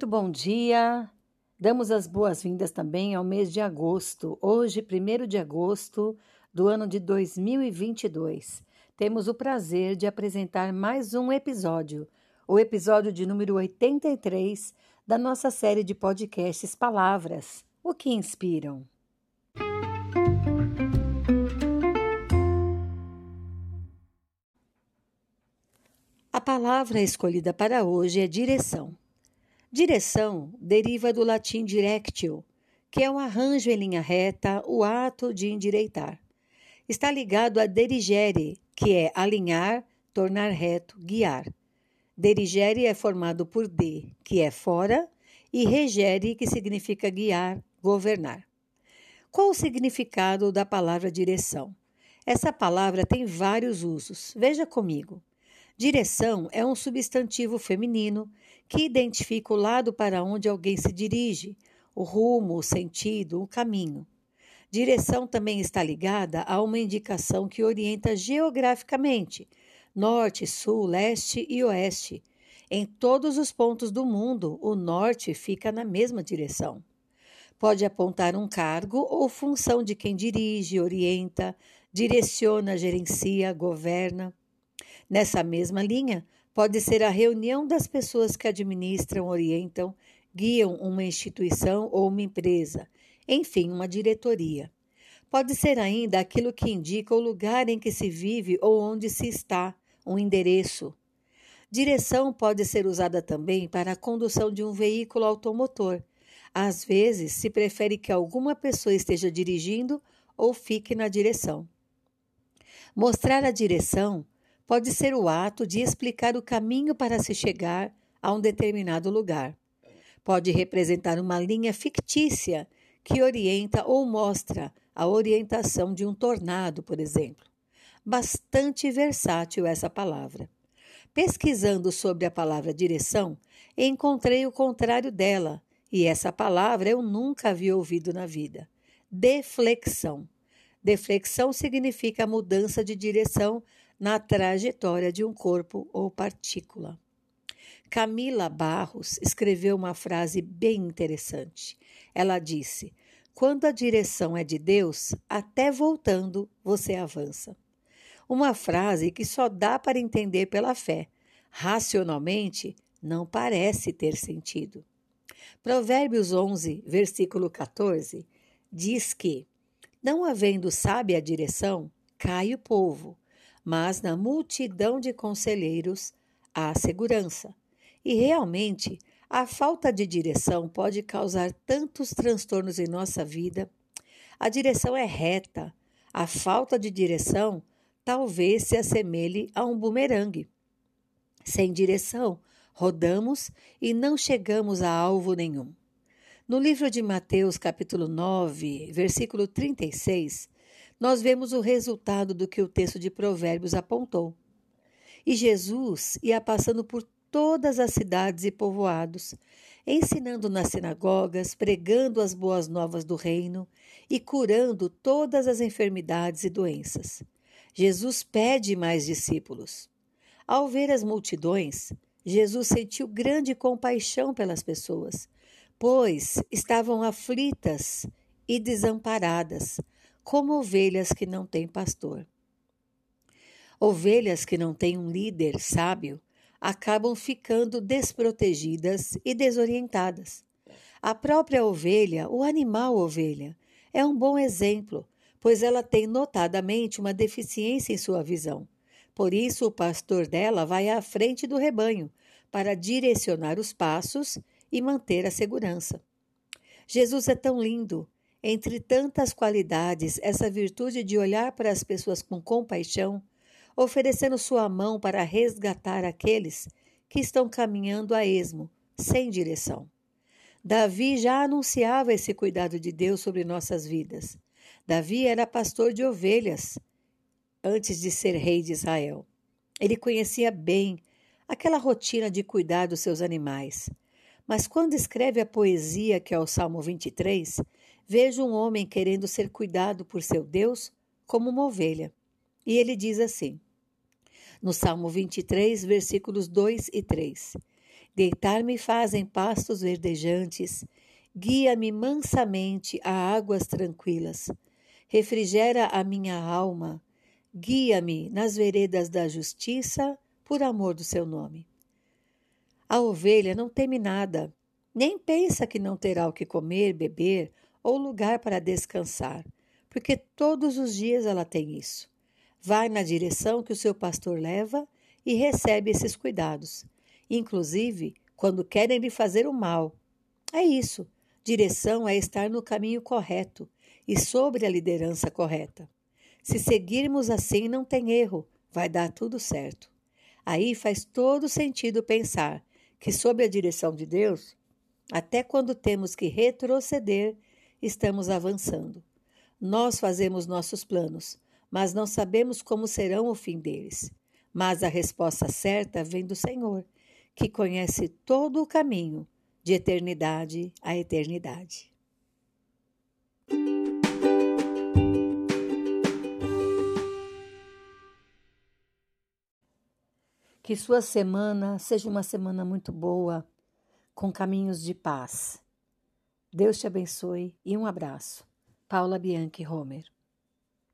Muito bom dia. Damos as boas-vindas também ao mês de agosto. Hoje, 1 de agosto do ano de 2022. Temos o prazer de apresentar mais um episódio, o episódio de número 83 da nossa série de podcasts Palavras, o que inspiram. A palavra escolhida para hoje é direção. Direção deriva do latim directio, que é um arranjo em linha reta, o ato de endireitar. Está ligado a derigere, que é alinhar, tornar reto, guiar. Derigere é formado por de, que é fora, e regere, que significa guiar, governar. Qual o significado da palavra direção? Essa palavra tem vários usos. Veja comigo. Direção é um substantivo feminino que identifica o lado para onde alguém se dirige, o rumo, o sentido, o caminho. Direção também está ligada a uma indicação que orienta geograficamente norte, sul, leste e oeste. Em todos os pontos do mundo, o norte fica na mesma direção. Pode apontar um cargo ou função de quem dirige, orienta, direciona, gerencia, governa. Nessa mesma linha, pode ser a reunião das pessoas que administram, orientam, guiam uma instituição ou uma empresa, enfim, uma diretoria. Pode ser ainda aquilo que indica o lugar em que se vive ou onde se está, um endereço. Direção pode ser usada também para a condução de um veículo automotor. Às vezes, se prefere que alguma pessoa esteja dirigindo ou fique na direção. Mostrar a direção pode ser o ato de explicar o caminho para se chegar a um determinado lugar. Pode representar uma linha fictícia que orienta ou mostra a orientação de um tornado, por exemplo. Bastante versátil essa palavra. Pesquisando sobre a palavra direção, encontrei o contrário dela, e essa palavra eu nunca havia ouvido na vida. Deflexão. Deflexão significa mudança de direção na trajetória de um corpo ou partícula. Camila Barros escreveu uma frase bem interessante. Ela disse: Quando a direção é de Deus, até voltando você avança. Uma frase que só dá para entender pela fé. Racionalmente, não parece ter sentido. Provérbios 11, versículo 14, diz que, não havendo sábia direção, cai o povo, mas na multidão de conselheiros há segurança. E realmente, a falta de direção pode causar tantos transtornos em nossa vida. A direção é reta. A falta de direção talvez se assemelhe a um bumerangue. Sem direção, rodamos e não chegamos a alvo nenhum. No livro de Mateus, capítulo 9, versículo 36, nós vemos o resultado do que o texto de Provérbios apontou. E Jesus ia passando por todas as cidades e povoados, ensinando nas sinagogas, pregando as boas novas do reino e curando todas as enfermidades e doenças. Jesus pede mais discípulos. Ao ver as multidões, Jesus sentiu grande compaixão pelas pessoas, pois estavam aflitas e desamparadas, como ovelhas que não têm pastor. Ovelhas que não têm um líder sábio acabam ficando desprotegidas e desorientadas. A própria ovelha, o animal ovelha, é um bom exemplo, pois ela tem notadamente uma deficiência em sua visão. Por isso, o pastor dela vai à frente do rebanho para direcionar os passos e manter a segurança. Jesus é tão lindo entre tantas qualidades, essa virtude de olhar para as pessoas com compaixão, oferecendo sua mão para resgatar aqueles que estão caminhando a esmo, sem direção. Davi já anunciava esse cuidado de Deus sobre nossas vidas. Davi era pastor de ovelhas antes de ser rei de Israel. Ele conhecia bem aquela rotina de cuidar dos seus animais. Mas quando escreve a poesia, que é o Salmo 23, vejo um homem querendo ser cuidado por seu Deus como uma ovelha. E ele diz assim, no Salmo 23, versículos 2 e 3: Deitar-me faz em pastos verdejantes, guia-me mansamente a águas tranquilas. Refrigera a minha alma, guia-me nas veredas da justiça, por amor do seu nome. A ovelha não teme nada, nem pensa que não terá o que comer, beber ou lugar para descansar, porque todos os dias ela tem isso. Vai na direção que o seu pastor leva e recebe esses cuidados, inclusive quando querem lhe fazer o mal. É isso. Direção é estar no caminho correto e sobre a liderança correta. Se seguirmos assim, não tem erro, vai dar tudo certo. Aí faz todo sentido pensar que, sob a direção de Deus, até quando temos que retroceder, estamos avançando. Nós fazemos nossos planos, mas não sabemos como serão o fim deles. Mas a resposta certa vem do Senhor, que conhece todo o caminho de eternidade a eternidade. Que sua semana seja uma semana muito boa, com caminhos de paz. Deus te abençoe e um abraço. Paula Bianchi Homer